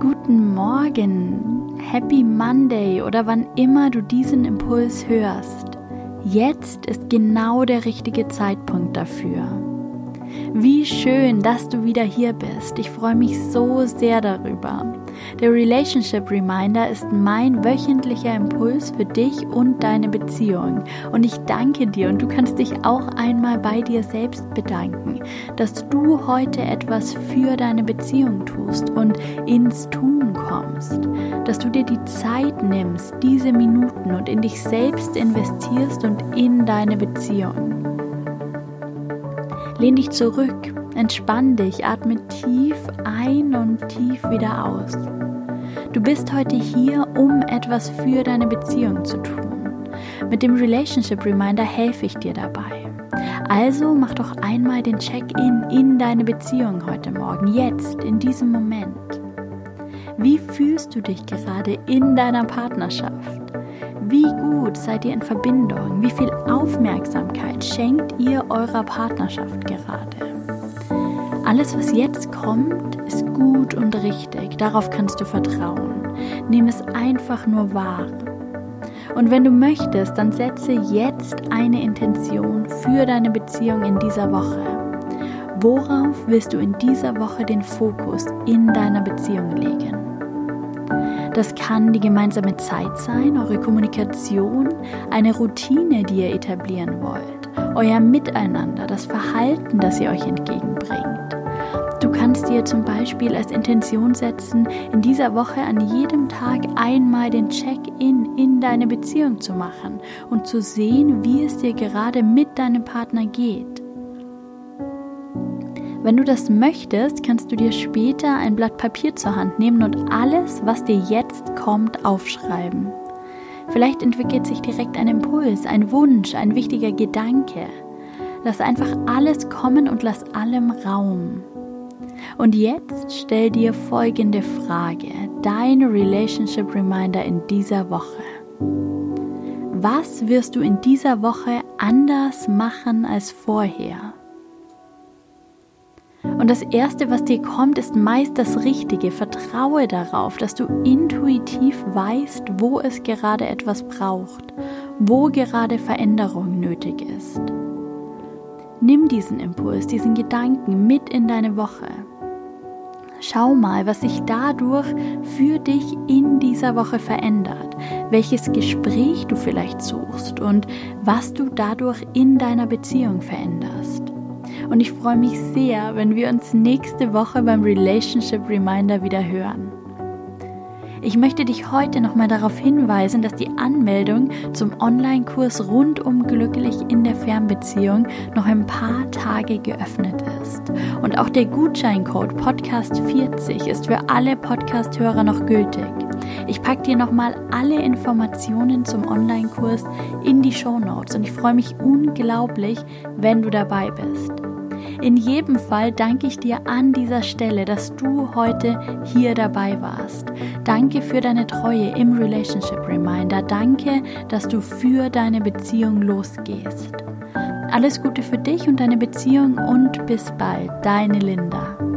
Guten Morgen, Happy Monday oder wann immer du diesen Impuls hörst. Jetzt ist genau der richtige Zeitpunkt dafür. Wie schön, dass du wieder hier bist. Ich freue mich so sehr darüber. Der Relationship Reminder ist mein wöchentlicher Impuls für dich und deine Beziehung. Und ich danke dir und du kannst dich auch einmal bei dir selbst bedanken, dass du heute etwas für deine Beziehung tust und ins Tun kommst. Dass du dir die Zeit nimmst, diese Minuten und in dich selbst investierst und in deine Beziehung. Lehn dich zurück, entspann dich, atme tief ein und tief wieder aus. Du bist heute hier, um etwas für deine Beziehung zu tun. Mit dem Relationship Reminder helfe ich dir dabei. Also mach doch einmal den Check-in in deine Beziehung heute Morgen, jetzt, in diesem Moment. Wie fühlst du dich gerade in deiner Partnerschaft? Wie gut seid ihr in Verbindung? Wie viel Aufmerksamkeit schenkt ihr eurer Partnerschaft gerade? Alles, was jetzt kommt, ist gut und richtig. Darauf kannst du vertrauen. Nimm es einfach nur wahr. Und wenn du möchtest, dann setze jetzt eine Intention für deine Beziehung in dieser Woche. Worauf willst du in dieser Woche den Fokus in deiner Beziehung legen? Das kann die gemeinsame Zeit sein, eure Kommunikation, eine Routine, die ihr etablieren wollt, euer Miteinander, das Verhalten, das ihr euch entgegenbringt. Du kannst dir zum Beispiel als Intention setzen, in dieser Woche an jedem Tag einmal den Check-in in deine Beziehung zu machen und zu sehen, wie es dir gerade mit deinem Partner geht. Wenn du das möchtest, kannst du dir später ein Blatt Papier zur Hand nehmen und alles, was dir jetzt kommt, aufschreiben. Vielleicht entwickelt sich direkt ein Impuls, ein Wunsch, ein wichtiger Gedanke. Lass einfach alles kommen und lass allem Raum. Und jetzt stell dir folgende Frage, dein Relationship Reminder in dieser Woche. Was wirst du in dieser Woche anders machen als vorher? Und das Erste, was dir kommt, ist meist das Richtige. Vertraue darauf, dass du intuitiv weißt, wo es gerade etwas braucht, wo gerade Veränderung nötig ist. Nimm diesen Impuls, diesen Gedanken mit in deine Woche. Schau mal, was sich dadurch für dich in dieser Woche verändert, welches Gespräch du vielleicht suchst und was du dadurch in deiner Beziehung veränderst. Und ich freue mich sehr, wenn wir uns nächste Woche beim Relationship Reminder wieder hören. Ich möchte dich heute nochmal darauf hinweisen, dass die Anmeldung zum Online-Kurs rundum glücklich in der Fernbeziehung noch ein paar Tage geöffnet ist. Und auch der Gutscheincode Podcast 40 ist für alle Podcast-Hörer noch gültig. Ich packe dir nochmal alle Informationen zum Online-Kurs in die Show Notes und ich freue mich unglaublich, wenn du dabei bist. In jedem Fall danke ich dir an dieser Stelle, dass du heute hier dabei warst. Danke für deine Treue im Relationship Reminder. Danke, dass du für deine Beziehung losgehst. Alles Gute für dich und deine Beziehung und bis bald, deine Linda.